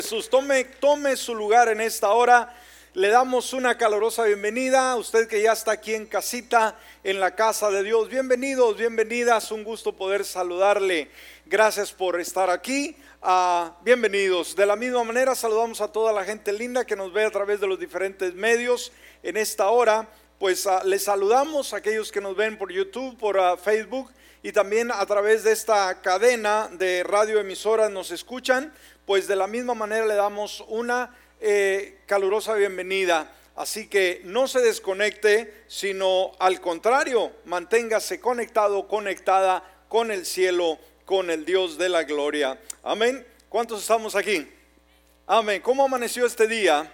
Jesús, tome, tome su lugar en esta hora. Le damos una calurosa bienvenida a usted que ya está aquí en casita, en la casa de Dios. Bienvenidos, bienvenidas. Un gusto poder saludarle. Gracias por estar aquí. Ah, bienvenidos. De la misma manera saludamos a toda la gente linda que nos ve a través de los diferentes medios en esta hora. Pues ah, les saludamos a aquellos que nos ven por YouTube, por ah, Facebook y también a través de esta cadena de radioemisoras nos escuchan pues de la misma manera le damos una eh, calurosa bienvenida. Así que no se desconecte, sino al contrario, manténgase conectado, conectada con el cielo, con el Dios de la gloria. Amén. ¿Cuántos estamos aquí? Amén. ¿Cómo amaneció este día?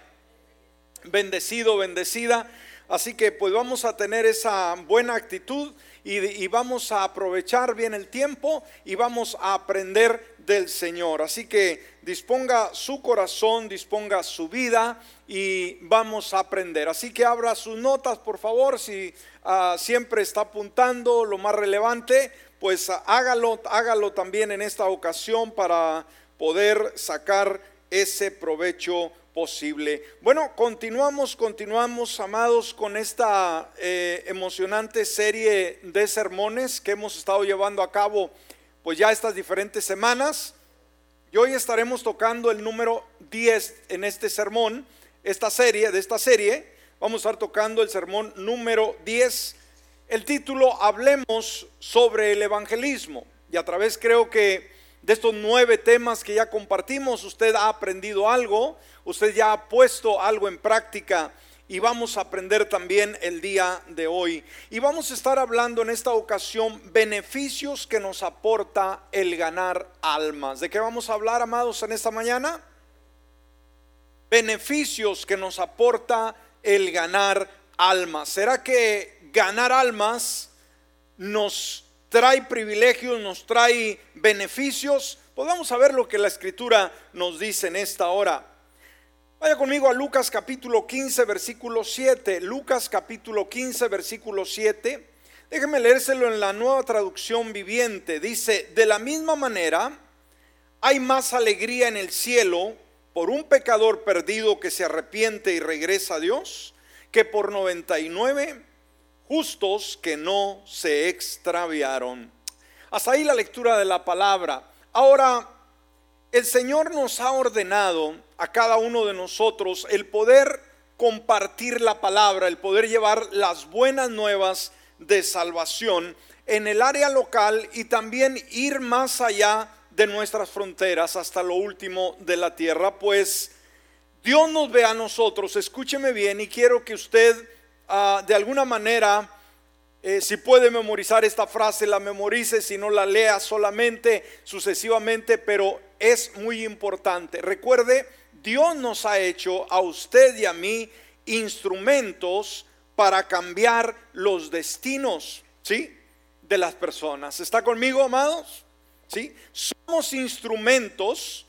Bendecido, bendecida. Así que pues vamos a tener esa buena actitud y, vamos a aprovechar bien el tiempo y vamos a aprender del Señor. Así que disponga su corazón, disponga su vida y vamos a aprender. Así que abra sus notas, por favor, si ah, siempre está apuntando lo más relevante, pues hágalo, hágalo también en esta ocasión para poder sacar ese provecho posible. Bueno, continuamos, continuamos, amados, con esta eh, emocionante serie de sermones que hemos estado llevando a cabo pues ya estas diferentes semanas. Y hoy estaremos tocando el número 10 en este sermón, esta serie, de esta serie. Vamos a estar tocando el sermón número 10. El título, Hablemos sobre el evangelismo. Y a través creo que de estos nueve temas que ya compartimos, usted ha aprendido algo, usted ya ha puesto algo en práctica y vamos a aprender también el día de hoy. Y vamos a estar hablando en esta ocasión beneficios que nos aporta el ganar almas. ¿De qué vamos a hablar, amados, en esta mañana? Beneficios que nos aporta el ganar almas. ¿Será que ganar almas nos trae privilegios, nos trae beneficios? Pues vamos a ver lo que la escritura nos dice en esta hora. Vaya conmigo a Lucas capítulo 15, versículo 7. Lucas capítulo 15, versículo 7. Déjeme leérselo en la nueva traducción viviente. Dice, de la misma manera, hay más alegría en el cielo por un pecador perdido que se arrepiente y regresa a Dios, que por 99 justos que no se extraviaron. Hasta ahí la lectura de la palabra. Ahora, el Señor nos ha ordenado a cada uno de nosotros el poder compartir la palabra, el poder llevar las buenas nuevas de salvación en el área local y también ir más allá de nuestras fronteras hasta lo último de la tierra, pues Dios nos ve a nosotros, escúcheme bien y quiero que usted ah, de alguna manera, eh, si puede memorizar esta frase, la memorice, si no la lea solamente, sucesivamente, pero es muy importante. Recuerde, Dios nos ha hecho a usted y a mí instrumentos para cambiar los destinos, ¿sí? De las personas. ¿Está conmigo, amados? ¿Sí? Somos instrumentos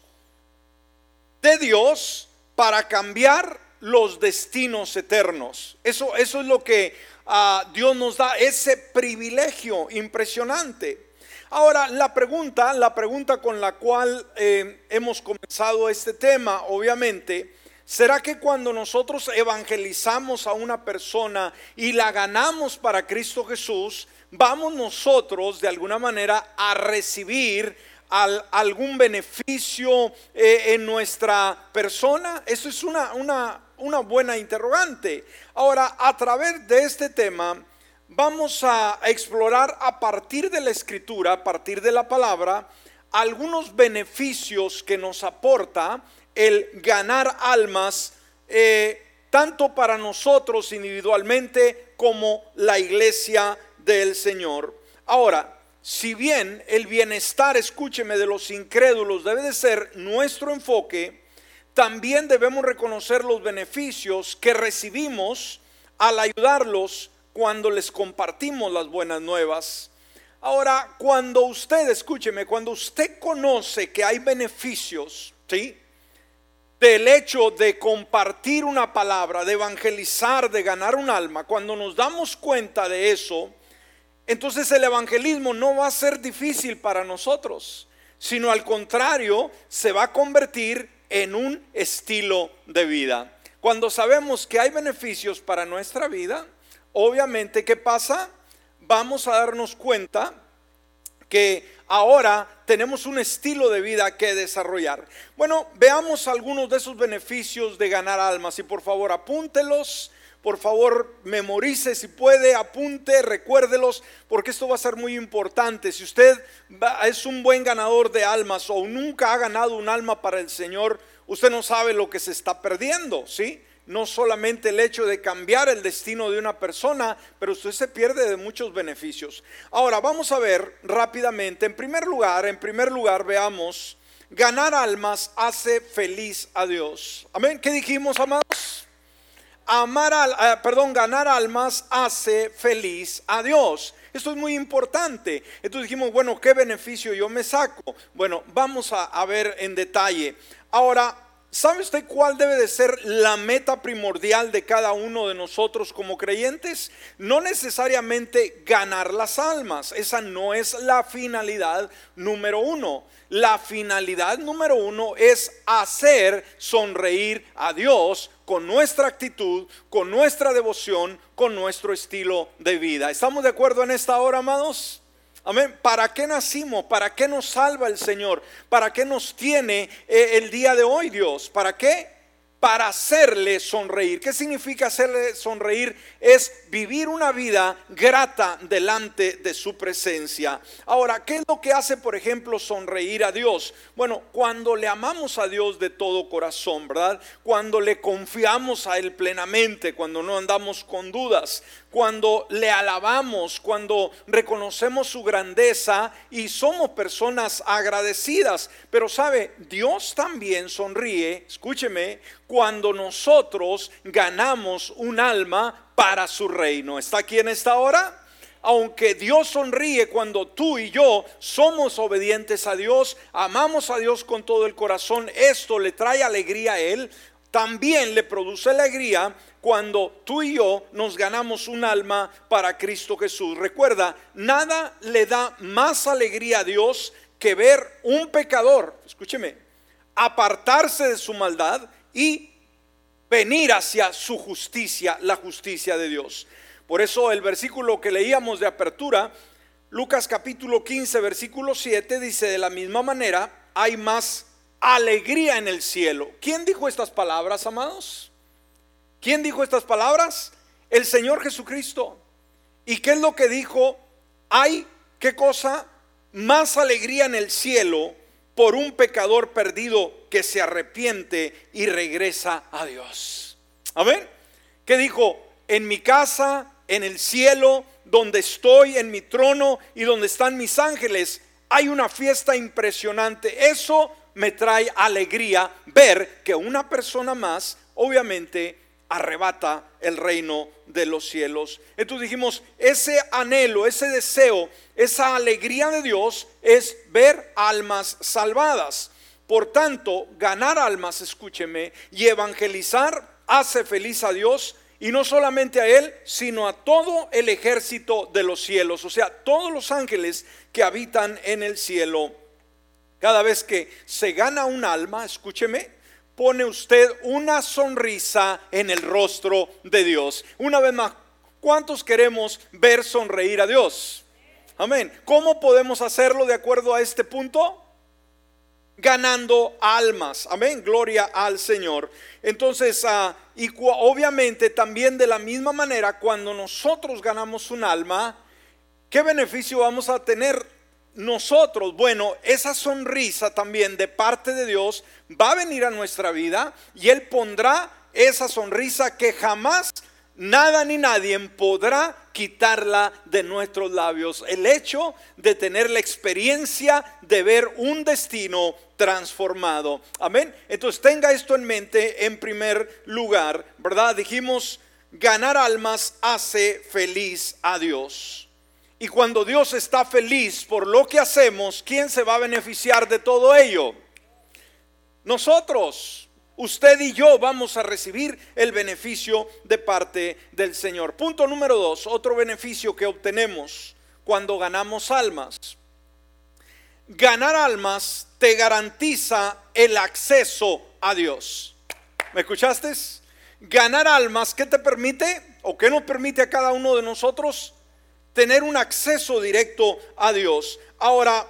de Dios para cambiar los destinos eternos. Eso, eso es lo que ah, Dios nos da, ese privilegio impresionante. Ahora, la pregunta, la pregunta con la cual eh, hemos comenzado este tema, obviamente, ¿será que cuando nosotros evangelizamos a una persona y la ganamos para Cristo Jesús, vamos nosotros de alguna manera a recibir algún beneficio eh, en nuestra persona? Eso es una, una, una buena interrogante. Ahora, a través de este tema, vamos a explorar a partir de la escritura, a partir de la palabra, algunos beneficios que nos aporta el ganar almas, eh, tanto para nosotros individualmente como la iglesia del Señor. Ahora, si bien el bienestar, escúcheme, de los incrédulos debe de ser nuestro enfoque, también debemos reconocer los beneficios que recibimos al ayudarlos cuando les compartimos las buenas nuevas. Ahora, cuando usted, escúcheme, cuando usted conoce que hay beneficios, ¿sí? Del hecho de compartir una palabra, de evangelizar, de ganar un alma, cuando nos damos cuenta de eso, entonces el evangelismo no va a ser difícil para nosotros, sino al contrario, se va a convertir en un estilo de vida. Cuando sabemos que hay beneficios para nuestra vida, obviamente, ¿qué pasa? Vamos a darnos cuenta que ahora tenemos un estilo de vida que desarrollar. Bueno, veamos algunos de esos beneficios de ganar almas y por favor apúntelos. Por favor, memorice si puede, apunte, recuérdelos, porque esto va a ser muy importante. Si usted es un buen ganador de almas o nunca ha ganado un alma para el Señor, usted no sabe lo que se está perdiendo, ¿sí? no solamente el hecho de cambiar el destino de una persona, pero usted se pierde de muchos beneficios. Ahora vamos a ver rápidamente, en primer lugar, en primer lugar veamos, ganar almas hace feliz a Dios. Amén. ¿Qué dijimos, amados? Amar al, eh, perdón, ganar almas hace feliz a Dios. Esto es muy importante. Entonces dijimos, bueno, ¿qué beneficio yo me saco? Bueno, vamos a, a ver en detalle. Ahora, ¿Sabe usted cuál debe de ser la meta primordial de cada uno de nosotros como creyentes? No necesariamente ganar las almas, esa no es la finalidad número uno. La finalidad número uno es hacer sonreír a Dios con nuestra actitud, con nuestra devoción, con nuestro estilo de vida. ¿Estamos de acuerdo en esta hora, amados? Amén. ¿Para qué nacimos? ¿Para qué nos salva el Señor? ¿Para qué nos tiene eh, el día de hoy Dios? ¿Para qué? para hacerle sonreír. ¿Qué significa hacerle sonreír? Es vivir una vida grata delante de su presencia. Ahora, ¿qué es lo que hace, por ejemplo, sonreír a Dios? Bueno, cuando le amamos a Dios de todo corazón, ¿verdad? Cuando le confiamos a Él plenamente, cuando no andamos con dudas, cuando le alabamos, cuando reconocemos su grandeza y somos personas agradecidas. Pero sabe, Dios también sonríe, escúcheme, cuando nosotros ganamos un alma para su reino. ¿Está aquí en esta hora? Aunque Dios sonríe cuando tú y yo somos obedientes a Dios, amamos a Dios con todo el corazón, esto le trae alegría a Él, también le produce alegría cuando tú y yo nos ganamos un alma para Cristo Jesús. Recuerda, nada le da más alegría a Dios que ver un pecador, escúcheme, apartarse de su maldad y venir hacia su justicia, la justicia de Dios. Por eso el versículo que leíamos de apertura, Lucas capítulo 15, versículo 7, dice, de la misma manera, hay más alegría en el cielo. ¿Quién dijo estas palabras, amados? ¿Quién dijo estas palabras? El Señor Jesucristo. ¿Y qué es lo que dijo? Hay, ¿qué cosa? Más alegría en el cielo por un pecador perdido que se arrepiente y regresa a Dios. Amén. ¿Qué dijo? En mi casa, en el cielo, donde estoy, en mi trono y donde están mis ángeles, hay una fiesta impresionante. Eso me trae alegría ver que una persona más, obviamente, arrebata el reino de los cielos. Entonces dijimos, ese anhelo, ese deseo, esa alegría de Dios es ver almas salvadas. Por tanto, ganar almas, escúcheme, y evangelizar hace feliz a Dios y no solamente a Él, sino a todo el ejército de los cielos, o sea, todos los ángeles que habitan en el cielo. Cada vez que se gana un alma, escúcheme, pone usted una sonrisa en el rostro de Dios. Una vez más, ¿cuántos queremos ver sonreír a Dios? Amén. ¿Cómo podemos hacerlo de acuerdo a este punto? Ganando almas. Amén. Gloria al Señor. Entonces, uh, y obviamente también de la misma manera, cuando nosotros ganamos un alma, ¿qué beneficio vamos a tener? Nosotros, bueno, esa sonrisa también de parte de Dios va a venir a nuestra vida y Él pondrá esa sonrisa que jamás nada ni nadie podrá quitarla de nuestros labios. El hecho de tener la experiencia de ver un destino transformado. Amén. Entonces tenga esto en mente en primer lugar, ¿verdad? Dijimos, ganar almas hace feliz a Dios. Y cuando Dios está feliz por lo que hacemos, ¿quién se va a beneficiar de todo ello? Nosotros. Usted y yo vamos a recibir el beneficio de parte del Señor. Punto número dos, otro beneficio que obtenemos cuando ganamos almas. Ganar almas te garantiza el acceso a Dios. ¿Me escuchaste? Ganar almas, ¿qué te permite o qué nos permite a cada uno de nosotros? Tener un acceso directo a Dios. Ahora,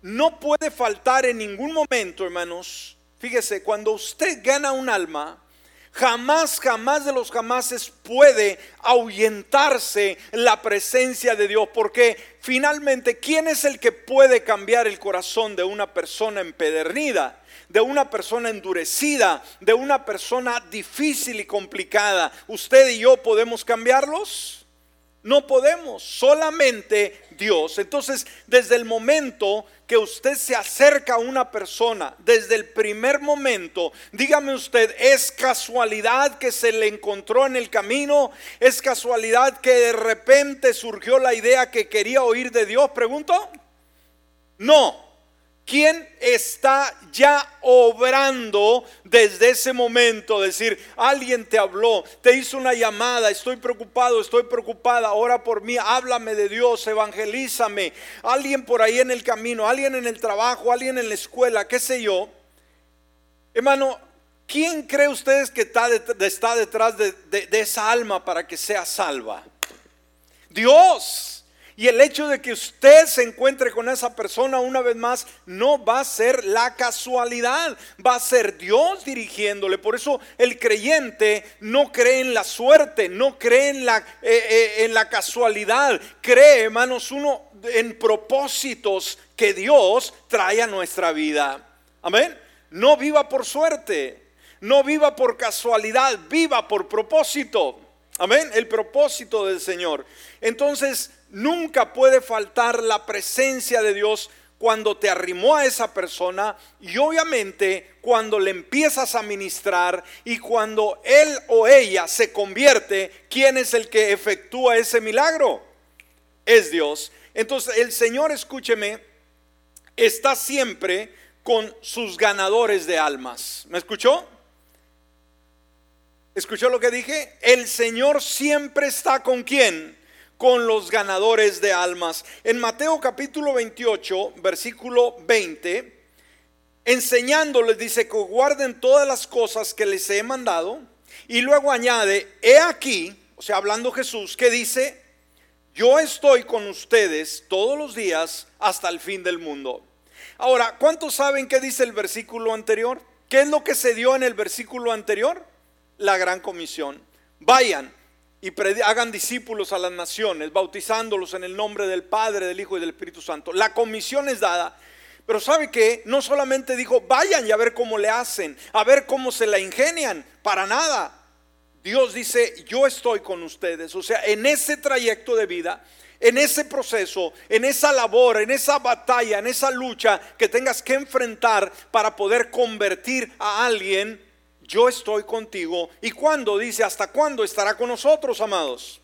no puede faltar en ningún momento, hermanos. Fíjese, cuando usted gana un alma, Jamás, jamás de los jamases puede ahuyentarse la presencia de Dios, porque finalmente, ¿quién es el que puede cambiar el corazón de una persona empedernida? de una persona endurecida, de una persona difícil y complicada. ¿Usted y yo podemos cambiarlos? No podemos, solamente Dios. Entonces, desde el momento que usted se acerca a una persona, desde el primer momento, dígame usted, ¿es casualidad que se le encontró en el camino? ¿Es casualidad que de repente surgió la idea que quería oír de Dios? Pregunto. No, ¿Quién está ya obrando desde ese momento? Decir, alguien te habló, te hizo una llamada, estoy preocupado, estoy preocupada, ora por mí, háblame de Dios, evangelízame. Alguien por ahí en el camino, alguien en el trabajo, alguien en la escuela, qué sé yo. Hermano, ¿quién cree ustedes que está, detrás de esa alma para que sea salva? Dios. Y el hecho de que usted se encuentre con esa persona una vez más no va a ser la casualidad, va a ser Dios dirigiéndole. Por eso el creyente no cree en la suerte, no cree en la, eh, eh, en la casualidad, cree, hermanos, uno en propósitos que Dios trae a nuestra vida. Amén. No viva por suerte, no viva por casualidad, viva por propósito. Amén. El propósito del Señor. Entonces, nunca puede faltar la presencia de Dios cuando te arrimó a esa persona y obviamente cuando le empiezas a ministrar y cuando él o ella se convierte, ¿quién es el que efectúa ese milagro? Es Dios. Entonces el Señor, escúcheme, está siempre con sus ganadores de almas. ¿Me escuchó? ¿Escuchó lo que dije? El Señor siempre está con quién? Con los ganadores de almas. En Mateo capítulo 28, versículo 20, enseñándoles dice que guarden todas las cosas que les he mandado. Y luego añade, he aquí, o sea, hablando Jesús, que dice, yo estoy con ustedes todos los días hasta el fin del mundo. Ahora, ¿cuántos saben qué dice el versículo anterior? ¿Qué es lo que se dio en el versículo anterior? la gran comisión. Vayan y hagan discípulos a las naciones, bautizándolos en el nombre del Padre, del Hijo y del Espíritu Santo. La comisión es dada. Pero sabe que no solamente dijo, vayan y a ver cómo le hacen, a ver cómo se la ingenian, para nada. Dios dice, yo estoy con ustedes. O sea, en ese trayecto de vida, en ese proceso, en esa labor, en esa batalla, en esa lucha que tengas que enfrentar para poder convertir a alguien yo estoy contigo. ¿Y cuándo? Dice, ¿hasta cuándo estará con nosotros, amados?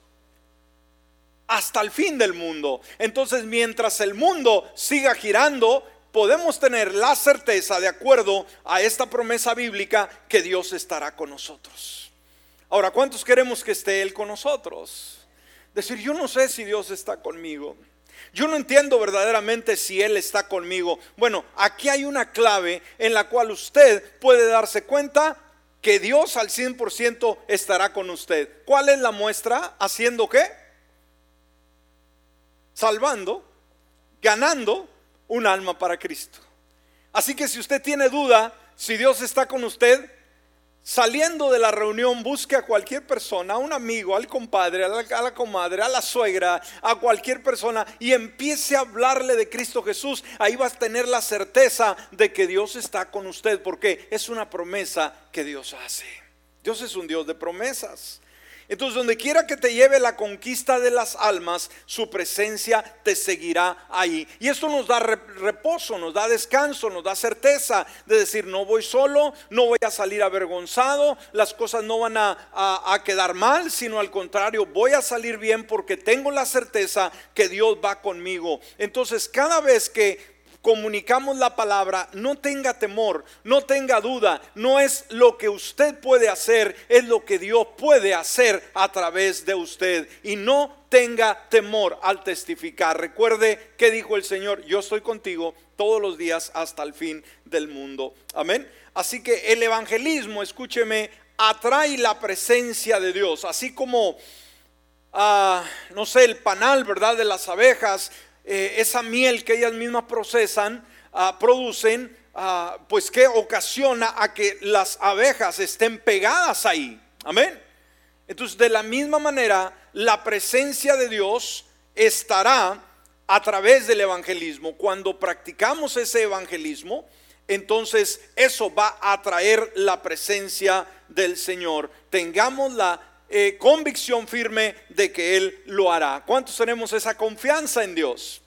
Hasta el fin del mundo. Entonces, mientras el mundo siga girando, podemos tener la certeza, de acuerdo a esta promesa bíblica, que Dios estará con nosotros. Ahora, ¿cuántos queremos que esté Él con nosotros? Decir, yo no sé si Dios está conmigo. Yo no entiendo verdaderamente si Él está conmigo. Bueno, aquí hay una clave en la cual usted puede darse cuenta que Dios al 100% estará con usted. ¿Cuál es la muestra? ¿Haciendo qué? Salvando, ganando un alma para Cristo. Así que si usted tiene duda si Dios está con usted, Saliendo de la reunión, busque a cualquier persona, a un amigo, al compadre, a la, comadre, a la suegra, a cualquier persona y empiece a hablarle de Cristo Jesús. Ahí vas a tener la certeza de que Dios está con usted, porque es una promesa que Dios hace. Dios es un Dios de promesas. Entonces, donde quiera que te lleve la conquista de las almas, su presencia te seguirá ahí. Y esto nos da reposo, nos da descanso, nos da certeza de decir, no voy solo, no voy a salir avergonzado, las cosas no van a, a quedar mal, sino al contrario, voy a salir bien porque tengo la certeza que Dios va conmigo. Entonces, cada vez que comunicamos la palabra, no tenga temor, no tenga duda, no es lo que usted puede hacer, es lo que Dios puede hacer a través de usted. Y no tenga temor al testificar. Recuerde que dijo el Señor, yo estoy contigo todos los días hasta el fin del mundo. Amén. Así que el evangelismo, escúcheme, atrae la presencia de Dios, así como, ah, no sé, el panal, ¿verdad? De las abejas, eh, esa miel que ellas mismas procesan, ah, producen, ah, pues que ocasiona a que las abejas estén pegadas ahí. Amén. Entonces, de la misma manera, la presencia de Dios estará a través del evangelismo. Cuando practicamos ese evangelismo, entonces eso va a atraer la presencia del Señor. Tengamos la eh, convicción firme de que Él lo hará. ¿Cuántos tenemos esa confianza en Dios?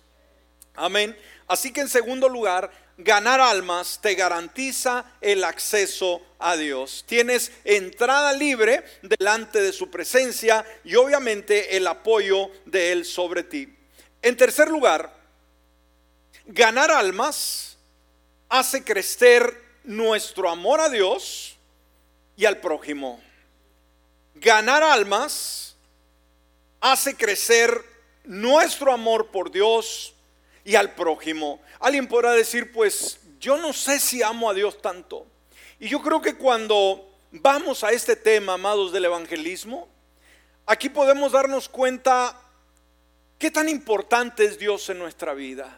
Amén. Así que en segundo lugar, ganar almas te garantiza el acceso a Dios. Tienes entrada libre delante de su presencia y obviamente el apoyo de Él sobre ti. En tercer lugar, ganar almas hace crecer nuestro amor a Dios y al prójimo. Ganar almas hace crecer nuestro amor por Dios y al prójimo. Alguien podrá decir, pues yo no sé si amo a Dios tanto. Y yo creo que cuando vamos a este tema, amados del evangelismo, aquí podemos darnos cuenta qué tan importante es Dios en nuestra vida.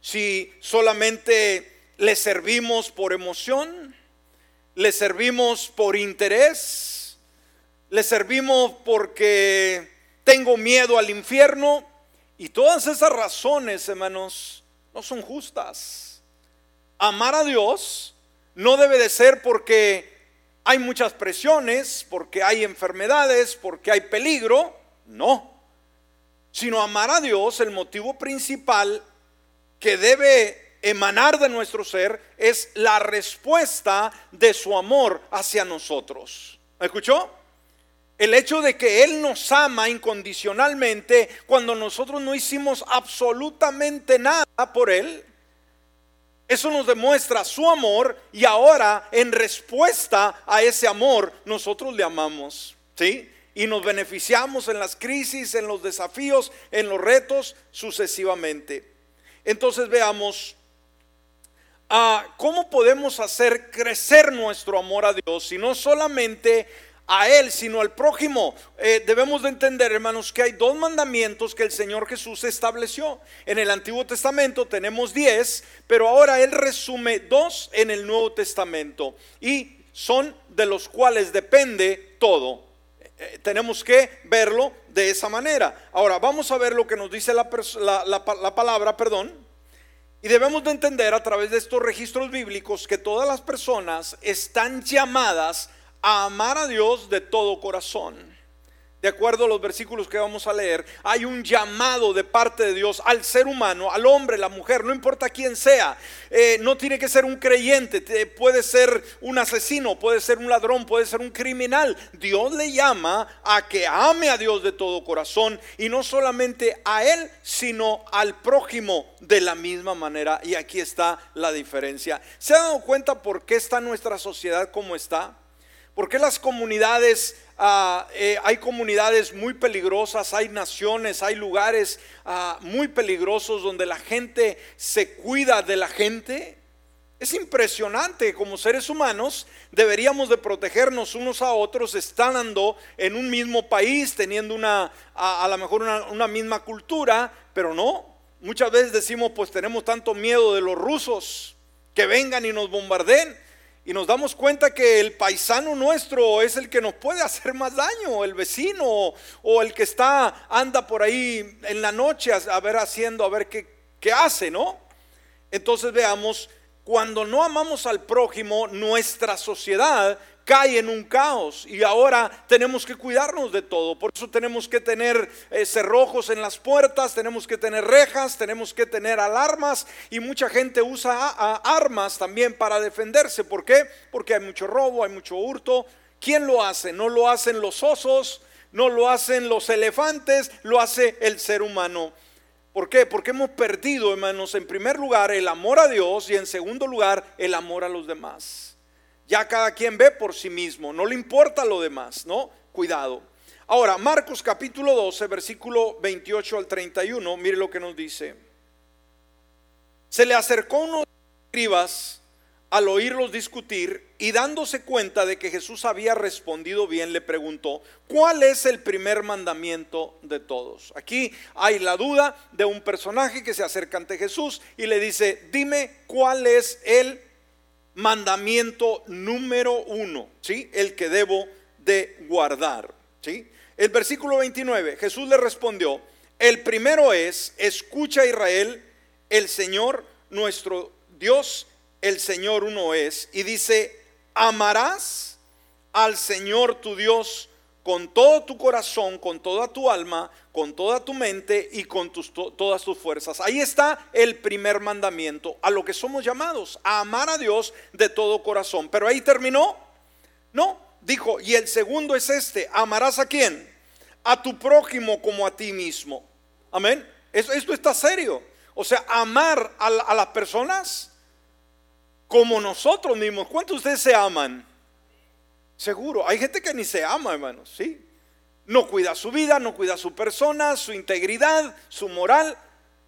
Si solamente le servimos por emoción, le servimos por interés, le servimos porque tengo miedo al infierno, y todas esas razones, hermanos, no son justas. Amar a Dios no debe de ser porque hay muchas presiones, porque hay enfermedades, porque hay peligro, no. Sino amar a Dios, el motivo principal que debe emanar de nuestro ser es la respuesta de su amor hacia nosotros. ¿Me escuchó? El hecho de que Él nos ama incondicionalmente cuando nosotros no hicimos absolutamente nada por Él. Eso nos demuestra su amor y ahora en respuesta a ese amor nosotros le amamos. ¿Sí? Y nos beneficiamos en las crisis, en los desafíos, en los retos sucesivamente. Entonces veamos ah, cómo podemos hacer crecer nuestro amor a Dios y no solamente a Él, sino al prójimo. Eh, debemos de entender, hermanos, que hay dos mandamientos que el Señor Jesús estableció. En el Antiguo Testamento tenemos diez, pero ahora Él resume dos en el Nuevo Testamento y son de los cuales depende todo. Eh, tenemos que verlo de esa manera. Ahora, vamos a ver lo que nos dice la, la palabra, perdón. Y debemos de entender a través de estos registros bíblicos que todas las personas están llamadas a amar a Dios de todo corazón. De acuerdo a los versículos que vamos a leer, hay un llamado de parte de Dios al ser humano, al hombre, la mujer, no importa quién sea. Eh, no tiene que ser un creyente, puede ser un asesino, puede ser un ladrón, puede ser un criminal. Dios le llama a que ame a Dios de todo corazón y no solamente a él, sino al prójimo de la misma manera. Y aquí está la diferencia. ¿Se ha dado cuenta por qué está nuestra sociedad como está? ¿Por qué las comunidades, ah, eh, hay comunidades muy peligrosas, hay naciones, hay lugares ah, muy peligrosos donde la gente se cuida de la gente? Es impresionante, como seres humanos deberíamos de protegernos unos a otros estando en un mismo país, teniendo una, a, lo mejor una, una misma cultura, pero no. Muchas veces decimos, pues tenemos tanto miedo de los rusos que vengan y nos bombarden y nos damos cuenta que el paisano nuestro es el que nos puede hacer más daño, el vecino o el que está, anda por ahí en la noche a, ver haciendo, a ver qué, qué hace, ¿no? Entonces veamos, cuando no amamos al prójimo, nuestra sociedad cae en un caos y ahora tenemos que cuidarnos de todo. Por eso tenemos que tener eh, cerrojos en las puertas, tenemos que tener rejas, tenemos que tener alarmas y mucha gente usa armas también para defenderse. ¿Por qué? Porque hay mucho robo, hay mucho hurto. ¿Quién lo hace? No lo hacen los osos, no lo hacen los elefantes, lo hace el ser humano. ¿Por qué? Porque hemos perdido, hermanos, en primer lugar el amor a Dios y en segundo lugar el amor a los demás. Ya cada quien ve por sí mismo, no le importa lo demás, ¿no? Cuidado. Ahora, Marcos capítulo 12, versículo 28 al 31, mire lo que nos dice. Se le acercó uno de los escribas al oírlos discutir y dándose cuenta de que Jesús había respondido bien, le preguntó, ¿cuál es el primer mandamiento de todos? Aquí hay la duda de un personaje que se acerca ante Jesús y le dice, dime cuál es el mandamiento número uno, ¿sí? El que debo de guardar, ¿sí? El versículo 29, Jesús le respondió, el primero es, escucha Israel, el Señor nuestro Dios, el Señor uno es. Y dice, amarás al Señor tu Dios con todo tu corazón, con toda tu alma, con toda tu mente y con tus, todas tus fuerzas. Ahí está el primer mandamiento, a lo que somos llamados, a amar a Dios de todo corazón. Pero ahí terminó. No, dijo, y el segundo es este, amarás a quién? A tu prójimo como a ti mismo. Amén. Esto, está serio. O sea, amar a, a las personas como nosotros mismos. ¿Cuántos de ustedes se aman? Seguro. Hay gente que ni se ama, hermanos, ¿sí? No cuida su vida, no cuida su persona, su integridad, su moral.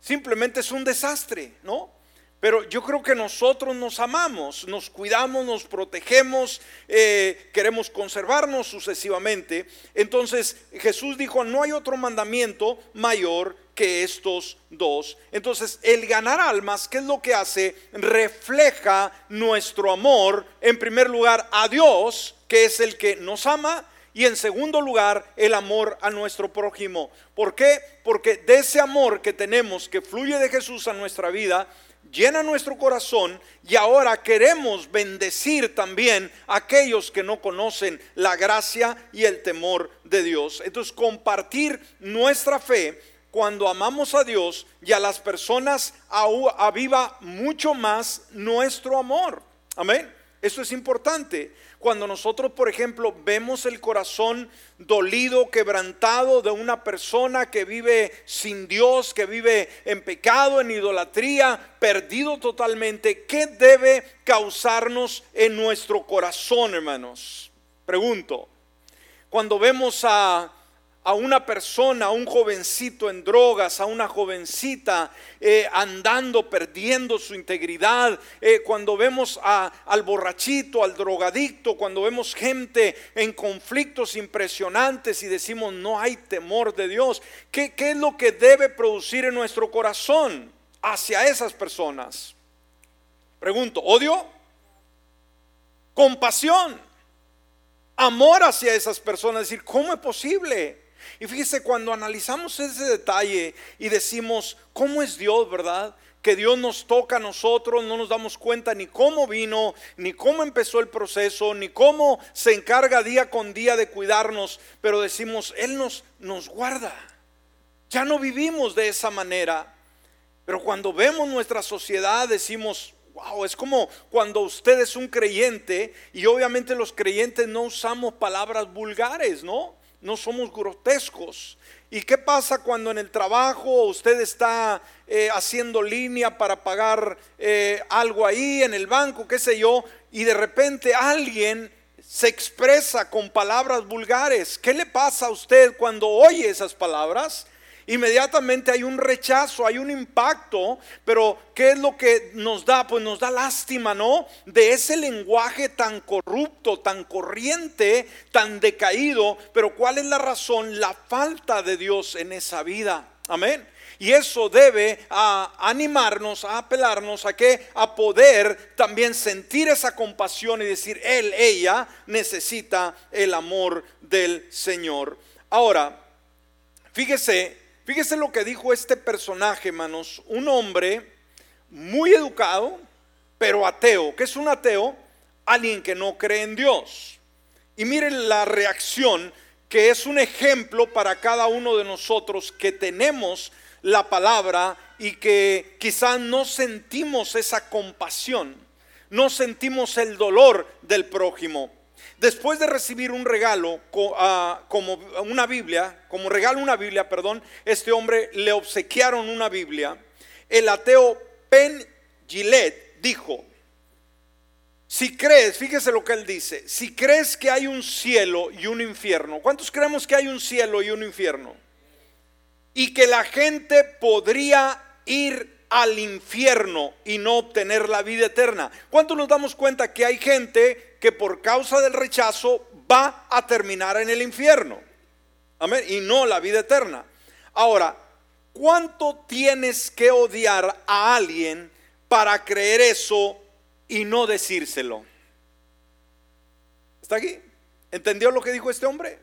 Simplemente es un desastre, ¿no? Pero yo creo que nosotros nos amamos, nos cuidamos, nos protegemos, eh, queremos conservarnos sucesivamente. Entonces Jesús dijo, no hay otro mandamiento mayor que estos dos. Entonces el ganar almas, ¿qué es lo que hace? Refleja nuestro amor, en primer lugar, a Dios, que es el que nos ama, y en segundo lugar, el amor a nuestro prójimo. ¿Por qué? Porque de ese amor que tenemos, que fluye de Jesús a nuestra vida, llena nuestro corazón y ahora queremos bendecir también a aquellos que no conocen la gracia y el temor de Dios. Entonces, compartir nuestra fe cuando amamos a Dios y a las personas aviva mucho más nuestro amor. Amén. Eso es importante. Cuando nosotros, por ejemplo, vemos el corazón dolido, quebrantado de una persona que vive sin Dios, que vive en pecado, en idolatría, perdido totalmente, ¿qué debe causarnos en nuestro corazón, hermanos? Pregunto. Cuando vemos a a una persona, a un jovencito en drogas, a una jovencita eh, andando, perdiendo su integridad, eh, cuando vemos al borrachito, al drogadicto, cuando vemos gente en conflictos impresionantes y decimos no hay temor de Dios, ¿qué, qué es lo que debe producir en nuestro corazón hacia esas personas? Pregunto, ¿odio? Compasión amor hacia esas personas, decir, ¿cómo es posible? Y fíjese, cuando analizamos ese detalle y decimos, ¿cómo es Dios, verdad? Que Dios nos toca a nosotros, no nos damos cuenta ni cómo vino, ni cómo empezó el proceso, ni cómo se encarga día con día de cuidarnos, pero decimos, Él nos, nos guarda. Ya no vivimos de esa manera. Pero cuando vemos nuestra sociedad decimos, wow, es como cuando usted es un creyente y obviamente los creyentes no usamos palabras vulgares, ¿no? No somos grotescos. ¿Y qué pasa cuando en el trabajo usted está eh, haciendo línea para pagar eh, algo ahí en el banco, qué sé yo, y de repente alguien se expresa con palabras vulgares? ¿Qué le pasa a usted cuando oye esas palabras? Inmediatamente hay un rechazo, hay un impacto, pero ¿qué es lo que nos da? Pues nos da lástima, ¿no? De ese lenguaje tan corrupto, tan corriente, tan decaído, pero ¿cuál es la razón? La falta de Dios en esa vida. Amén. Y eso debe animarnos, a apelarnos a que a poder también sentir esa compasión y decir, él, ella necesita el amor del Señor. Ahora, fíjese Fíjese lo que dijo este personaje, hermanos. Un hombre muy educado, pero ateo. ¿Qué es un ateo? Alguien que no cree en Dios. Y miren la reacción que es un ejemplo para cada uno de nosotros que tenemos la palabra y que quizás no sentimos esa compasión, no sentimos el dolor del prójimo. Después de recibir un regalo ah, como una Biblia, como regalo una Biblia, perdón, este hombre le obsequiaron una Biblia. El ateo Penn Gillette dijo, si crees, fíjese lo que él dice, si crees que hay un cielo y un infierno, ¿cuántos creemos que hay un cielo y un infierno? Y que la gente podría ir al infierno y no obtener la vida eterna. ¿Cuántos nos damos cuenta que hay gente que por causa del rechazo va a terminar en el infierno? Amén. Y no la vida eterna. Ahora, ¿cuánto tienes que odiar a alguien para creer eso y no decírselo? ¿Está aquí? ¿Entendió lo que dijo este hombre?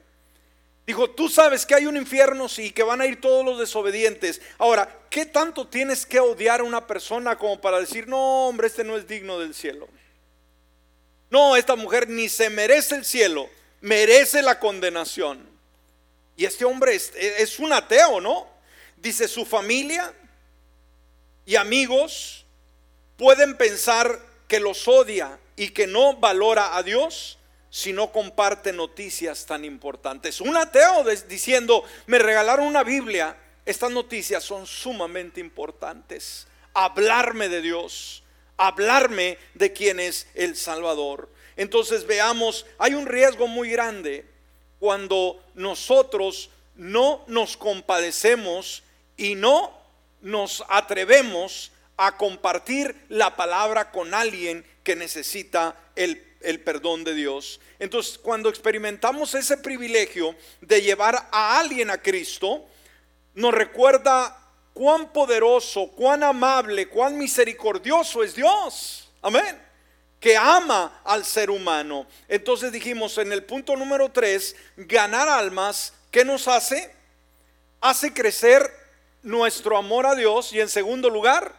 Dijo, tú sabes que hay un infierno, sí, que van a ir todos los desobedientes. Ahora, ¿qué tanto tienes que odiar a una persona como para decir, no, hombre, este no es digno del cielo? No, esta mujer ni se merece el cielo, merece la condenación. Y este hombre es, un ateo, ¿no? Dice, su familia y amigos pueden pensar que los odia y que no valora a Dios si no comparte noticias tan importantes. Un ateo diciendo, me regalaron una Biblia, estas noticias son sumamente importantes. Hablarme de Dios, hablarme de quién es el Salvador. Entonces veamos, hay un riesgo muy grande cuando nosotros no nos compadecemos y no nos atrevemos a compartir la palabra con alguien que necesita el el perdón de Dios. Entonces, cuando experimentamos ese privilegio de llevar a alguien a Cristo, nos recuerda cuán poderoso, cuán amable, cuán misericordioso es Dios. Amén. Que ama al ser humano. Entonces dijimos en el punto número 3, ganar almas, ¿qué nos hace? Hace crecer nuestro amor a Dios y en segundo lugar,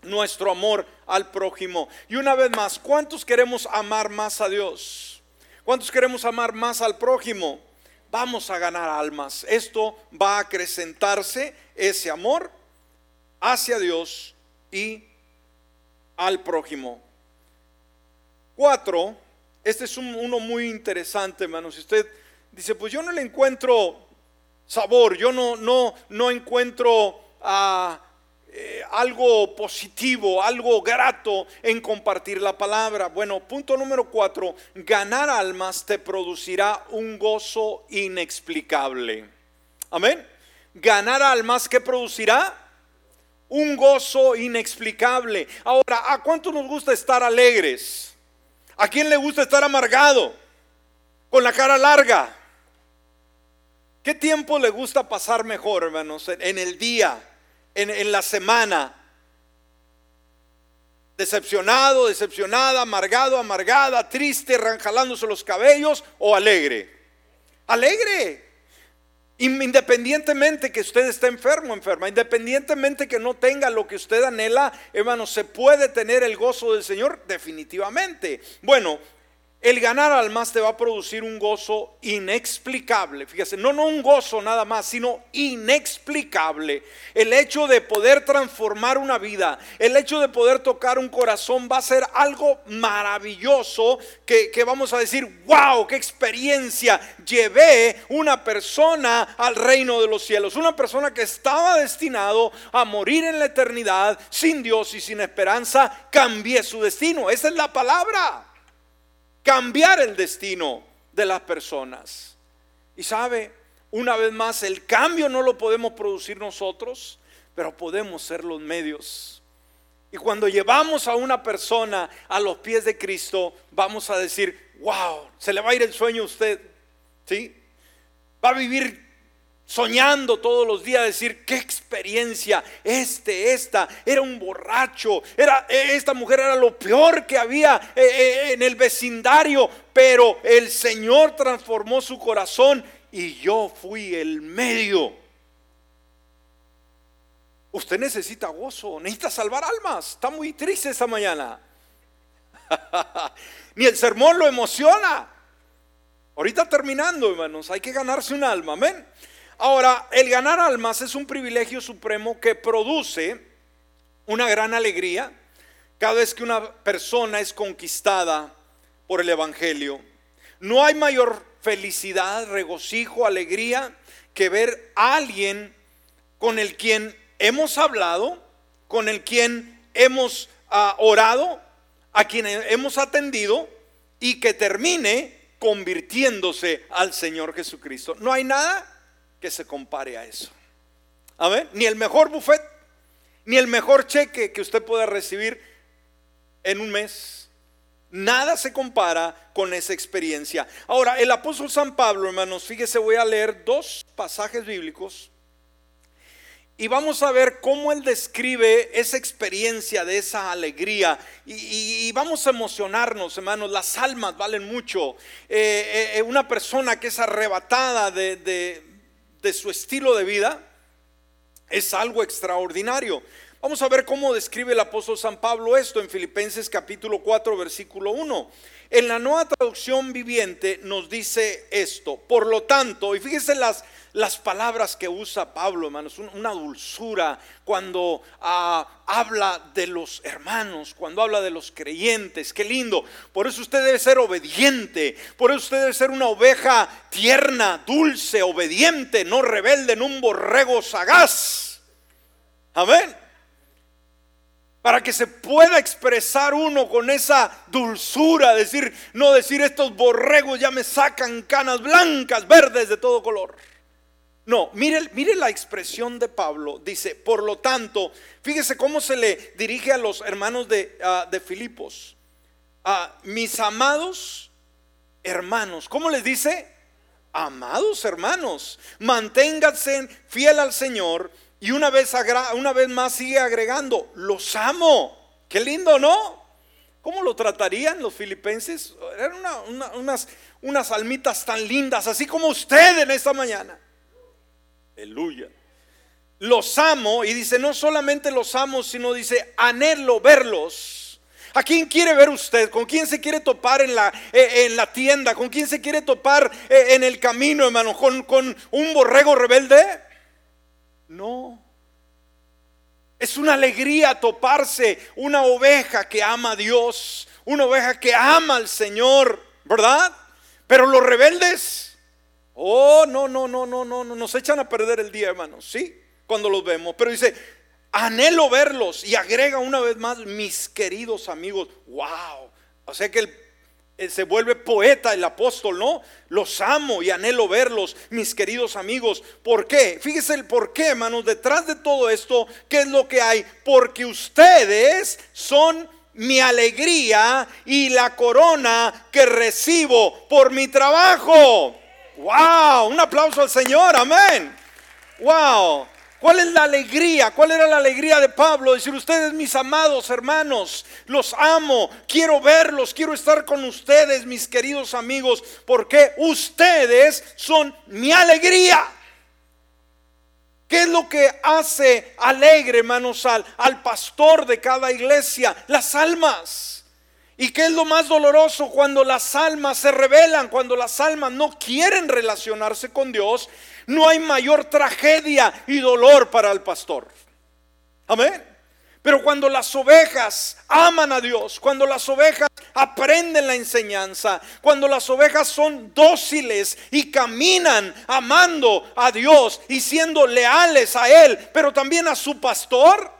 nuestro amor al prójimo. Y una vez más, ¿cuántos queremos amar más a Dios? ¿Cuántos queremos amar más al prójimo? Vamos a ganar almas. Esto va a acrecentarse ese amor hacia Dios y al prójimo. Cuatro, este es uno muy interesante, hermanos. Si usted dice, pues yo no le encuentro sabor, yo no, no, no encuentro a eh, algo positivo, algo grato en compartir la palabra. Bueno, punto número cuatro, ganar almas te producirá un gozo inexplicable. Amén. Ganar almas que producirá un gozo inexplicable. Ahora, ¿a cuánto nos gusta estar alegres? ¿A quién le gusta estar amargado? Con la cara larga. ¿Qué tiempo le gusta pasar mejor, hermanos? En el día en, la semana. Decepcionado, decepcionada, amargado, amargada, triste, ranjalándose los cabellos o alegre. Alegre. Independientemente que usted esté enfermo, enferma, independientemente que no tenga lo que usted anhela, hermano, se puede tener el gozo del Señor definitivamente. Bueno, el ganar almas te va a producir un gozo inexplicable. Fíjese, no, no un gozo nada más, sino inexplicable. El hecho de poder transformar una vida, el hecho de poder tocar un corazón va a ser algo maravilloso que, que vamos a decir, wow, qué experiencia. Llevé una persona al reino de los cielos, una persona que estaba destinado a morir en la eternidad sin Dios y sin esperanza, cambié su destino. Esa es la palabra cambiar el destino de las personas. Y sabe, una vez más, el cambio no lo podemos producir nosotros, pero podemos ser los medios. Y cuando llevamos a una persona a los pies de Cristo, vamos a decir, wow, se le va a ir el sueño a usted. ¿Sí? Va a vivir soñando todos los días, decir, qué experiencia, este, esta, era un borracho, era, e, esta mujer era lo peor que había e, e, en el vecindario, pero el Señor transformó su corazón y yo fui el medio. Usted necesita gozo, necesita salvar almas, está muy triste esta mañana. Ni el sermón lo emociona. Ahorita terminando, hermanos, hay que ganarse un alma, amén. Ahora, el ganar almas es un privilegio supremo que produce una gran alegría cada vez que una persona es conquistada por el Evangelio. no hay mayor felicidad, regocijo, alegría que ver a alguien con el quien hemos hablado, con el quien hemos ah, orado, a quien hemos atendido y que termine convirtiéndose al Señor Jesucristo. No hay nada que se compare a eso. A ver, ni el mejor buffet, ni el mejor cheque que usted pueda recibir en un mes. Nada se compara con esa experiencia. Ahora, el apóstol San Pablo, hermanos, fíjese, voy a leer dos pasajes bíblicos y vamos a ver cómo él describe esa experiencia de esa alegría. Y, vamos a emocionarnos, hermanos. Las almas valen mucho. Eh, eh, una persona que es arrebatada de su estilo de vida es algo extraordinario. Vamos a ver cómo describe el apóstol San Pablo esto en Filipenses capítulo 4, versículo 1. En la nueva traducción viviente nos dice esto. Por lo tanto, y fíjense las, las palabras que usa Pablo, hermanos, una dulzura cuando ah, habla de los hermanos, cuando habla de los creyentes, qué lindo. Por eso usted debe ser obediente, por eso usted debe ser una oveja tierna, dulce, obediente, no rebelde, en un borrego sagaz. Amén para que se pueda expresar uno con esa dulzura, decir, no decir estos borregos ya me sacan canas blancas, verdes de todo color. No, mire, mire la expresión de Pablo. Dice, por lo tanto, fíjese cómo se le dirige a los hermanos de, ah, de Filipos. A mis amados hermanos, ¿cómo les dice? Amados hermanos, manténganse fiel al Señor y una vez, una vez más sigue agregando, los amo. Qué lindo, ¿no? ¿Cómo lo tratarían los filipenses? Eran unas, unas almitas tan lindas, así como usted en esta mañana. Aleluya. Los amo y dice, no solamente los amo, sino dice, anhelo verlos. ¿A quién quiere ver usted? ¿Con quién se quiere topar en la, eh, en la tienda? ¿Con quién se quiere topar eh, en el camino, hermano? ¿Con, ¿Con un borrego rebelde? No. Es una alegría toparse una oveja que ama a Dios, una oveja que ama al Señor, ¿verdad? Pero los rebeldes, oh, no, no, no, no, no, no, nos echan a perder el día, hermanos, ¿sí? Cuando los vemos. Pero dice, anhelo verlos y agrega una vez más, mis queridos amigos, wow. O sea que el se vuelve poeta el apóstol, ¿no? Los amo y anhelo verlos, mis queridos amigos. ¿Por qué? Fíjese el por qué, hermanos. Detrás de todo esto, ¿qué es lo que hay? Porque ustedes son mi alegría y la corona que recibo por mi trabajo. ¡Wow! Un aplauso al Señor, amén. ¡Wow! ¿Cuál es la alegría? ¿Cuál era la alegría de Pablo? Decir, ustedes mis amados hermanos, los amo, quiero verlos, quiero estar con ustedes, mis queridos amigos, porque ustedes son mi alegría. ¿Qué es lo que hace alegre, hermanos, al, al pastor de cada iglesia? Las almas. ¿Y qué es lo más doloroso cuando las almas se rebelan, cuando las almas no quieren relacionarse con Dios? No hay mayor tragedia y dolor para el pastor. Amén. Pero cuando las ovejas aman a Dios, cuando las ovejas aprenden la enseñanza, cuando las ovejas son dóciles y caminan amando a Dios y siendo leales a Él, pero también a su pastor,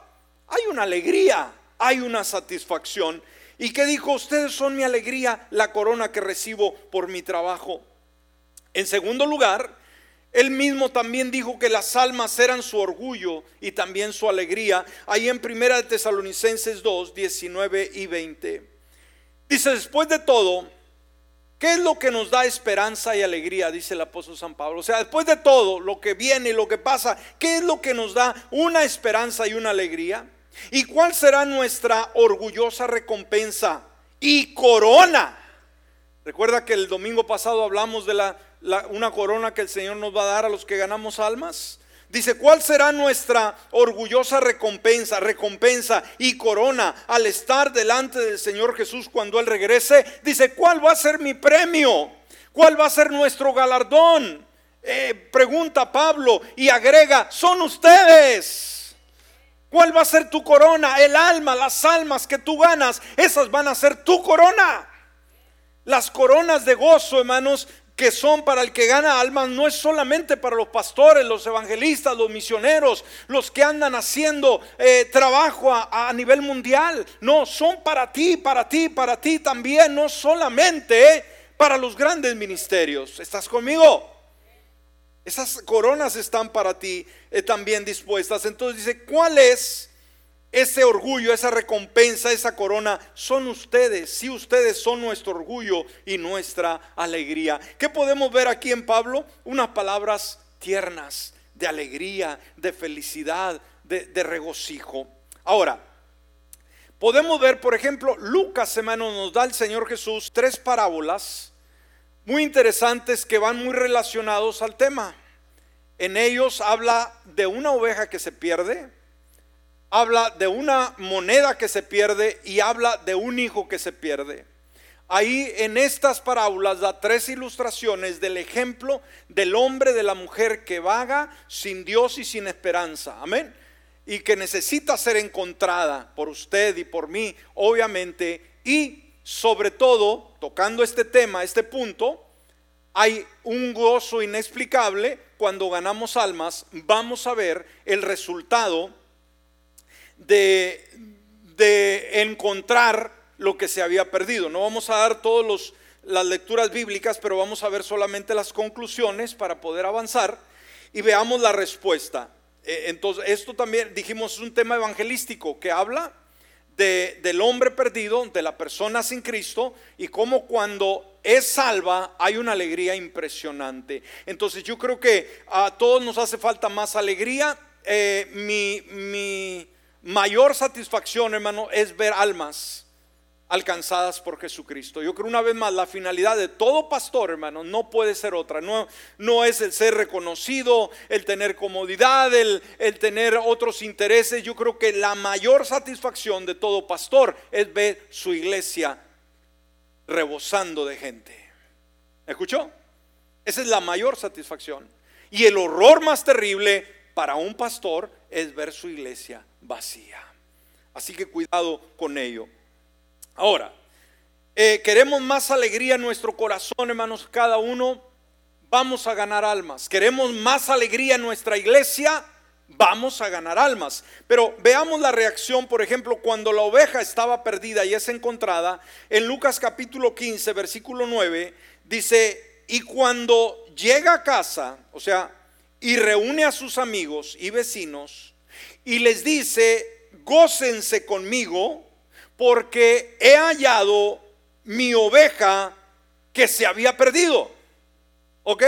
hay una alegría, hay una satisfacción. ¿Y qué dijo? Ustedes son mi alegría, la corona que recibo por mi trabajo. En segundo lugar, él mismo también dijo que las almas eran su orgullo y también su alegría. Ahí en Primera de Tesalonicenses 2, 19 y 20. Dice, después de todo, ¿qué es lo que nos da esperanza y alegría? Dice el apóstol San Pablo. O sea, después de todo lo que viene y lo que pasa, ¿qué es lo que nos da una esperanza y una alegría? ¿Y cuál será nuestra orgullosa recompensa y corona? Recuerda que el domingo pasado hablamos de la una corona que el Señor nos va a dar a los que ganamos almas? Dice, ¿cuál será nuestra orgullosa recompensa, recompensa y corona al estar delante del Señor Jesús cuando Él regrese? Dice, ¿cuál va a ser mi premio? ¿Cuál va a ser nuestro galardón? Eh, pregunta Pablo y agrega, son ustedes. ¿Cuál va a ser tu corona? El alma, las almas que tú ganas, esas van a ser tu corona. Las coronas de gozo, hermanos, que son para el que gana almas, no es solamente para los pastores, los evangelistas, los misioneros, los que andan haciendo eh, trabajo a, a, nivel mundial. No, son para ti, para ti, para ti también, no solamente para los grandes ministerios. ¿Estás conmigo? Esas coronas están para ti eh, también dispuestas. Entonces dice, ¿cuál es ese orgullo, esa recompensa, esa corona? Son ustedes. Si ustedes son nuestro orgullo y nuestra alegría. ¿Qué podemos ver aquí en Pablo? Unas palabras tiernas, de alegría, de felicidad, de, de regocijo. Ahora, podemos ver, por ejemplo, Lucas, hermano, nos da el Señor Jesús tres parábolas muy interesantes que van muy relacionados al tema. En ellos habla de una oveja que se pierde, habla de una moneda que se pierde y habla de un hijo que se pierde. Ahí en estas parábolas da tres ilustraciones del ejemplo del hombre, de la mujer que vaga sin Dios y sin esperanza. Amén. Y que necesita ser encontrada por usted y por mí, obviamente. Y sobre todo, tocando este tema, este punto, hay un gozo inexplicable cuando ganamos almas. Vamos a ver el resultado de, de encontrar lo que se había perdido. No vamos a dar todas las lecturas bíblicas, pero vamos a ver solamente las conclusiones para poder avanzar y veamos la respuesta. Eh, entonces, esto también dijimos es un tema evangelístico que habla del hombre perdido, de la persona sin Cristo, y cómo cuando es salva hay una alegría impresionante. Entonces yo creo que a todos nos hace falta más alegría. Eh, mi, mi mayor satisfacción, hermano, es ver almas alcanzadas por Jesucristo. Yo creo una vez más, la finalidad de todo pastor, hermano, no puede ser otra. No, no es el ser reconocido, el tener comodidad, el, el tener otros intereses. Yo creo que la mayor satisfacción de todo pastor es ver su iglesia rebosando de gente. ¿Escuchó? Esa es la mayor satisfacción. Y el horror más terrible para un pastor es ver su iglesia vacía. Así que cuidado con ello. Ahora, eh, queremos más alegría en nuestro corazón, hermanos, cada uno. Vamos a ganar almas. Queremos más alegría en nuestra iglesia. Vamos a ganar almas. Pero veamos la reacción, por ejemplo, cuando la oveja estaba perdida y es encontrada. En Lucas capítulo 15, versículo 9, dice, y cuando llega a casa, o sea, y reúne a sus amigos y vecinos, y les dice, gócense conmigo porque he hallado mi oveja que se había perdido. ¿Ok?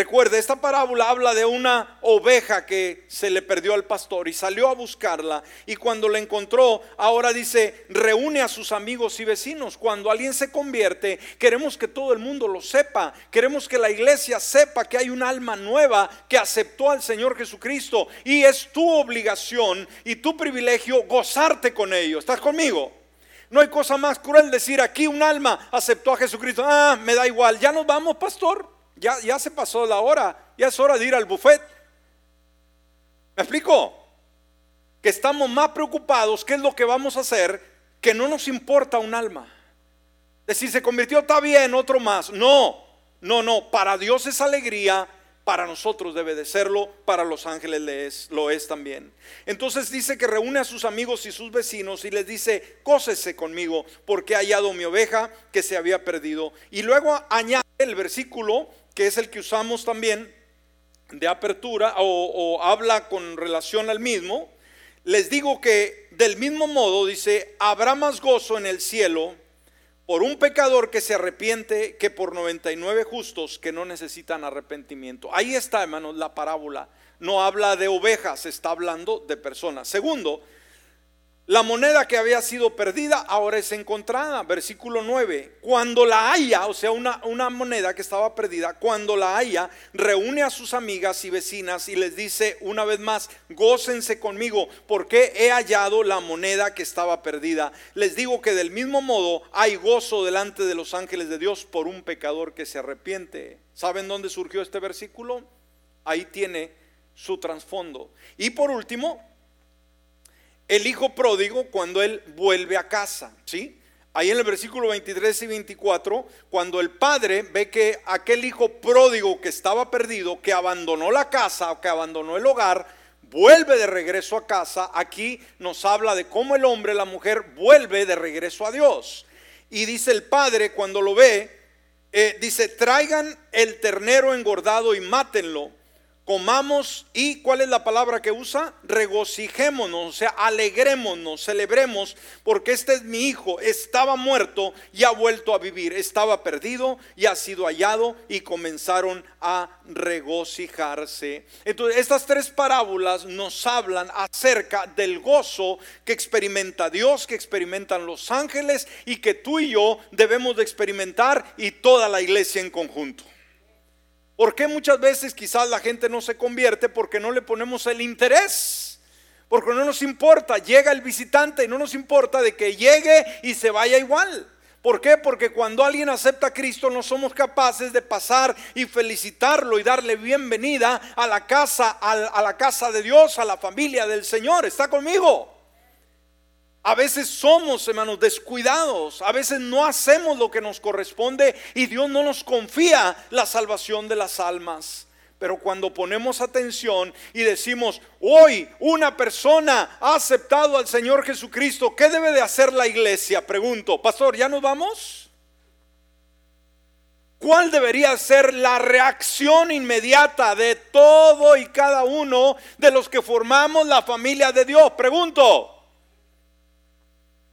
Recuerde, esta parábola habla de una oveja que se le perdió al pastor y salió a buscarla y cuando la encontró, ahora dice, reúne a sus amigos y vecinos. Cuando alguien se convierte, queremos que todo el mundo lo sepa, queremos que la iglesia sepa que hay un alma nueva que aceptó al Señor Jesucristo y es tu obligación y tu privilegio gozarte con ello. ¿Estás conmigo? No hay cosa más cruel decir aquí un alma aceptó a Jesucristo. Ah, me da igual, ya nos vamos, pastor. Ya, se pasó la hora, ya es hora de ir al buffet. ¿Me explico? Que estamos más preocupados, ¿qué es lo que vamos a hacer? Que no nos importa un alma. Decir, se convirtió, está bien, otro más. No, no, no, para Dios es alegría, para nosotros debe de serlo, para los ángeles lo es también. Entonces dice que reúne a sus amigos y sus vecinos y les dice, cósese conmigo, porque he hallado mi oveja que se había perdido. Y luego añade el versículo que es el que usamos también de apertura o, habla con relación al mismo, les digo que del mismo modo dice, habrá más gozo en el cielo por un pecador que se arrepiente que por 99 justos que no necesitan arrepentimiento. Ahí está, hermanos, la parábola. No habla de ovejas, está hablando de personas. Segundo, la moneda que había sido perdida ahora es encontrada. Versículo 9. Cuando la haya, o sea, una, moneda que estaba perdida, cuando la haya, reúne a sus amigas y vecinas y les dice una vez más, gócense conmigo, porque he hallado la moneda que estaba perdida. Les digo que del mismo modo hay gozo delante de los ángeles de Dios por un pecador que se arrepiente. ¿Saben dónde surgió este versículo? Ahí tiene su trasfondo. Y por último, el hijo pródigo cuando él vuelve a casa, ¿sí? ahí en el versículo 23 y 24, cuando el padre ve que aquel hijo pródigo que estaba perdido, que abandonó la casa, que abandonó el hogar, vuelve de regreso a casa, aquí nos habla de cómo el hombre, la mujer, vuelve de regreso a Dios. Y dice el padre cuando lo ve, eh, dice, traigan el ternero engordado y mátenlo comamos y ¿cuál es la palabra que usa? Regocijémonos, o sea, alegrémonos, celebremos, porque este es mi hijo, estaba muerto y ha vuelto a vivir, estaba perdido y ha sido hallado y comenzaron a regocijarse. Entonces, estas tres parábolas nos hablan acerca del gozo que experimenta Dios, que experimentan los ángeles y que tú y yo debemos de experimentar y toda la iglesia en conjunto. ¿Por qué muchas veces quizás la gente no se convierte? Porque no le ponemos el interés. Porque no nos importa, llega el visitante y no nos importa de que llegue y se vaya igual. ¿Por qué? Porque cuando alguien acepta a Cristo no somos capaces de pasar y felicitarlo y darle bienvenida a la casa, a la casa de Dios, a la familia del Señor. ¿Está conmigo? A veces somos, hermanos, descuidados. A veces no hacemos lo que nos corresponde y Dios no nos confía la salvación de las almas. Pero cuando ponemos atención y decimos, hoy una persona ha aceptado al Señor Jesucristo, ¿qué debe de hacer la iglesia? Pregunto, pastor, ¿ya nos vamos? ¿Cuál debería ser la reacción inmediata de todo y cada uno de los que formamos la familia de Dios? Pregunto.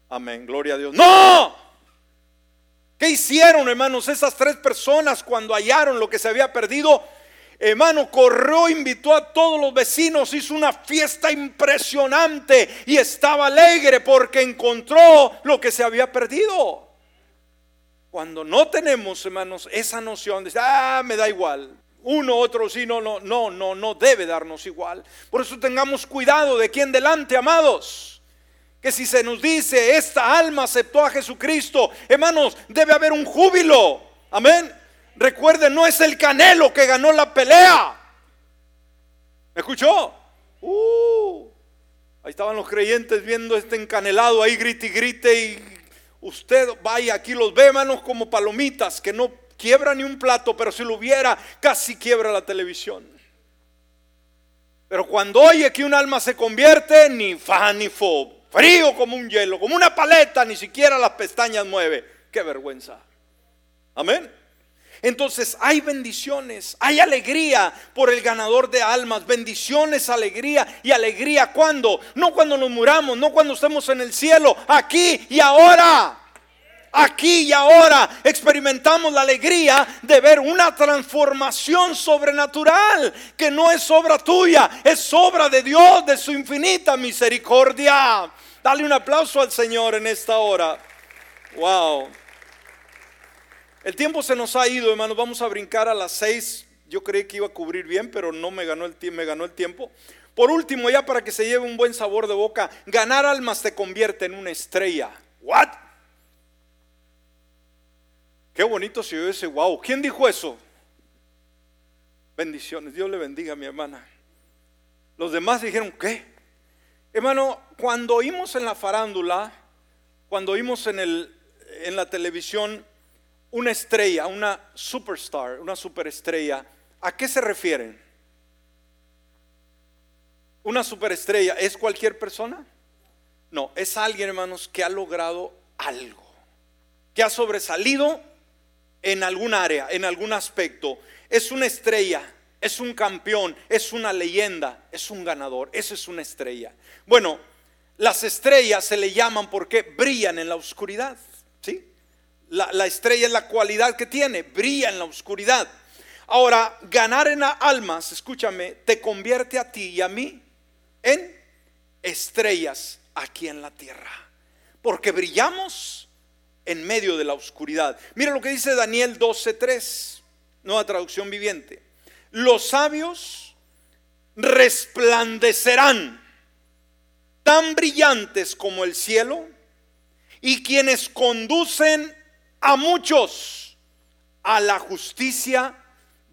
Amén, gloria a Dios. No. ¿Qué hicieron, hermanos, esas tres personas cuando hallaron lo que se había perdido? Hermano, corrió, invitó a todos los vecinos, hizo una fiesta impresionante y estaba alegre porque encontró lo que se había perdido. Cuando no tenemos, hermanos, esa noción de, ah, me da igual. Uno, otro, sí, no, no, no, no, no debe darnos igual. Por eso tengamos cuidado de quién delante, amados que si se nos dice, esta alma aceptó a Jesucristo, hermanos, debe haber un júbilo. Amén. Recuerden, no es el Canelo que ganó la pelea. ¿Me escuchó? Uh, ahí estaban los creyentes viendo este encanelado ahí, grite y grite. Y usted vaya, aquí los ve, hermanos, como palomitas, que no quiebra ni un plato, pero si lo hubiera, casi quiebra la televisión. Pero cuando oye que un alma se convierte, ni fa ni fo, frío como un hielo, como una paleta, ni siquiera las pestañas mueve. Qué vergüenza. Amén. Entonces hay bendiciones, hay alegría por el ganador de almas, bendiciones, alegría y alegría cuando, no cuando nos muramos, no cuando estemos en el cielo, aquí y ahora. Aquí y ahora experimentamos la alegría de ver una transformación sobrenatural que no es obra tuya, es obra de Dios, de su infinita misericordia. Dale un aplauso al Señor en esta hora. Wow. El tiempo se nos ha ido, hermanos. Vamos a brincar a las seis. Yo creí que iba a cubrir bien, pero no me ganó el, me ganó el tiempo. Por último, ya para que se lleve un buen sabor de boca, ganar almas te convierte en una estrella. What? Qué bonito se oyó ese wow. ¿Quién dijo eso? Bendiciones. Dios le bendiga a mi hermana. Los demás dijeron, ¿qué? Hermano, cuando oímos en la farándula, cuando oímos en, el, en la televisión una estrella, una superstar, una superestrella, ¿a qué se refieren? ¿Una superestrella es cualquier persona? No, es alguien, hermanos, que ha logrado algo, que ha sobresalido en algún área, en algún aspecto. Es una estrella, es un campeón, es una leyenda, es un ganador, esa es una estrella. Bueno, las estrellas se le llaman porque brillan en la oscuridad. ¿sí? La, estrella es la cualidad que tiene, brilla en la oscuridad. Ahora, ganar en almas, escúchame, te convierte a ti y a mí en estrellas aquí en la tierra. Porque brillamos en medio de la oscuridad. Mira lo que dice Daniel 12:3, nueva traducción viviente. Los sabios resplandecerán tan brillantes como el cielo, y quienes conducen a muchos a la justicia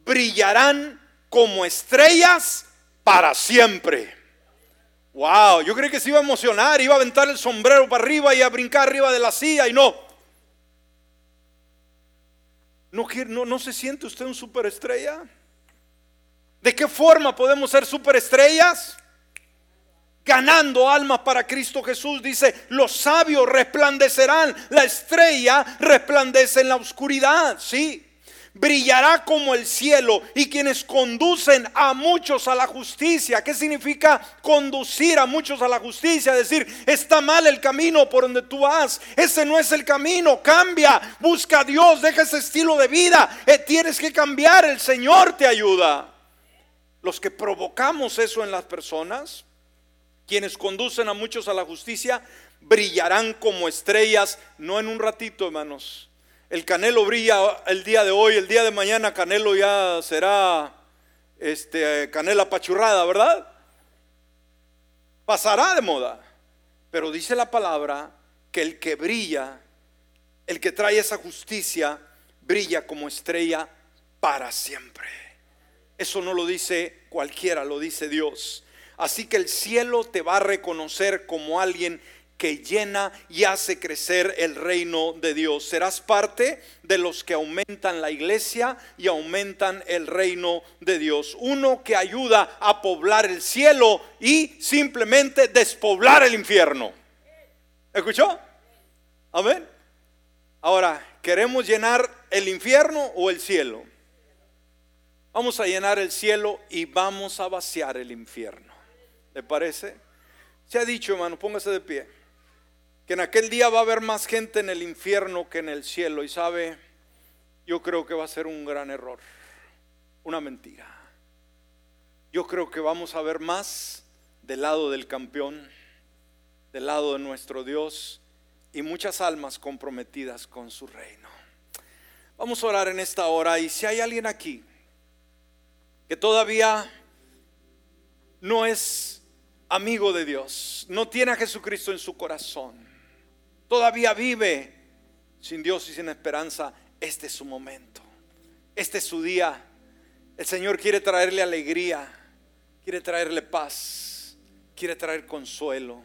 brillarán como estrellas para siempre. Wow, yo creí que se iba a emocionar, iba a aventar el sombrero para arriba y a brincar arriba de la silla y no, ¿No, se siente usted un superestrella? ¿De qué forma podemos ser superestrellas? ganando almas para Cristo Jesús. Dice, los sabios resplandecerán, la estrella resplandece en la oscuridad, sí. Brillará como el cielo y quienes conducen a muchos a la justicia. ¿Qué significa conducir a muchos a la justicia? Decir, está mal el camino por donde tú vas. Ese no es el camino. Cambia, busca a Dios, deja ese estilo de vida. Eh, tienes que cambiar, el Señor te ayuda. Los que provocamos eso en las personas, quienes conducen a muchos a la justicia brillarán como estrellas, no en un ratito, hermanos. El Canelo brilla el día de hoy, el día de mañana Canelo ya será este canela pachurrada, ¿verdad? Pasará de moda. Pero dice la palabra que el que brilla, el que trae esa justicia, brilla como estrella para siempre. Eso no lo dice cualquiera, lo dice Dios. Así que el cielo te va a reconocer como alguien que llena y hace crecer el reino de Dios. Serás parte de los que aumentan la iglesia y aumentan el reino de Dios. Uno que ayuda a poblar el cielo y simplemente despoblar el infierno. ¿Escuchó? Amén. Ahora, ¿queremos llenar el infierno o el cielo? Vamos a llenar el cielo y vamos a vaciar el infierno. ¿Le parece? Se ha dicho, hermano, póngase de pie, que en aquel día va a haber más gente en el infierno que en el cielo. Y sabe, yo creo que va a ser un gran error, una mentira. Yo creo que vamos a ver más del lado del campeón, del lado de nuestro Dios y muchas almas comprometidas con su reino. Vamos a orar en esta hora y si hay alguien aquí que todavía no es amigo de Dios, no tiene a Jesucristo en su corazón, todavía vive sin Dios y sin esperanza, este es su momento, este es su día. El Señor quiere traerle alegría, quiere traerle paz, quiere traer consuelo,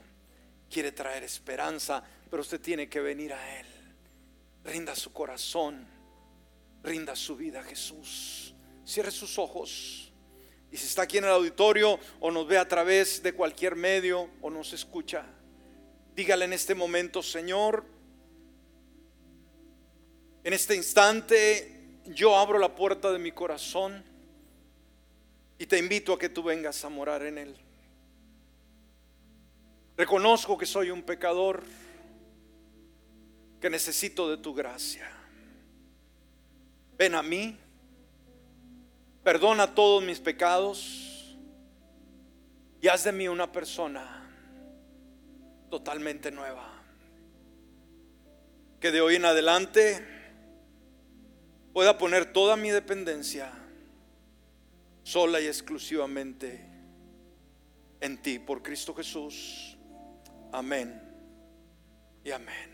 quiere traer esperanza, pero usted tiene que venir a Él. Rinda su corazón, rinda su vida a Jesús. Cierre sus ojos. Y si está aquí en el auditorio o nos ve a través de cualquier medio o nos escucha, dígale en este momento, Señor, en este instante yo abro la puerta de mi corazón y te invito a que tú vengas a morar en él. Reconozco que soy un pecador, que necesito de tu gracia. Ven a mí perdona todos mis pecados y haz de mí una persona totalmente nueva. Que de hoy en adelante pueda poner toda mi dependencia sola y exclusivamente en ti, por Cristo Jesús. Amén y amén.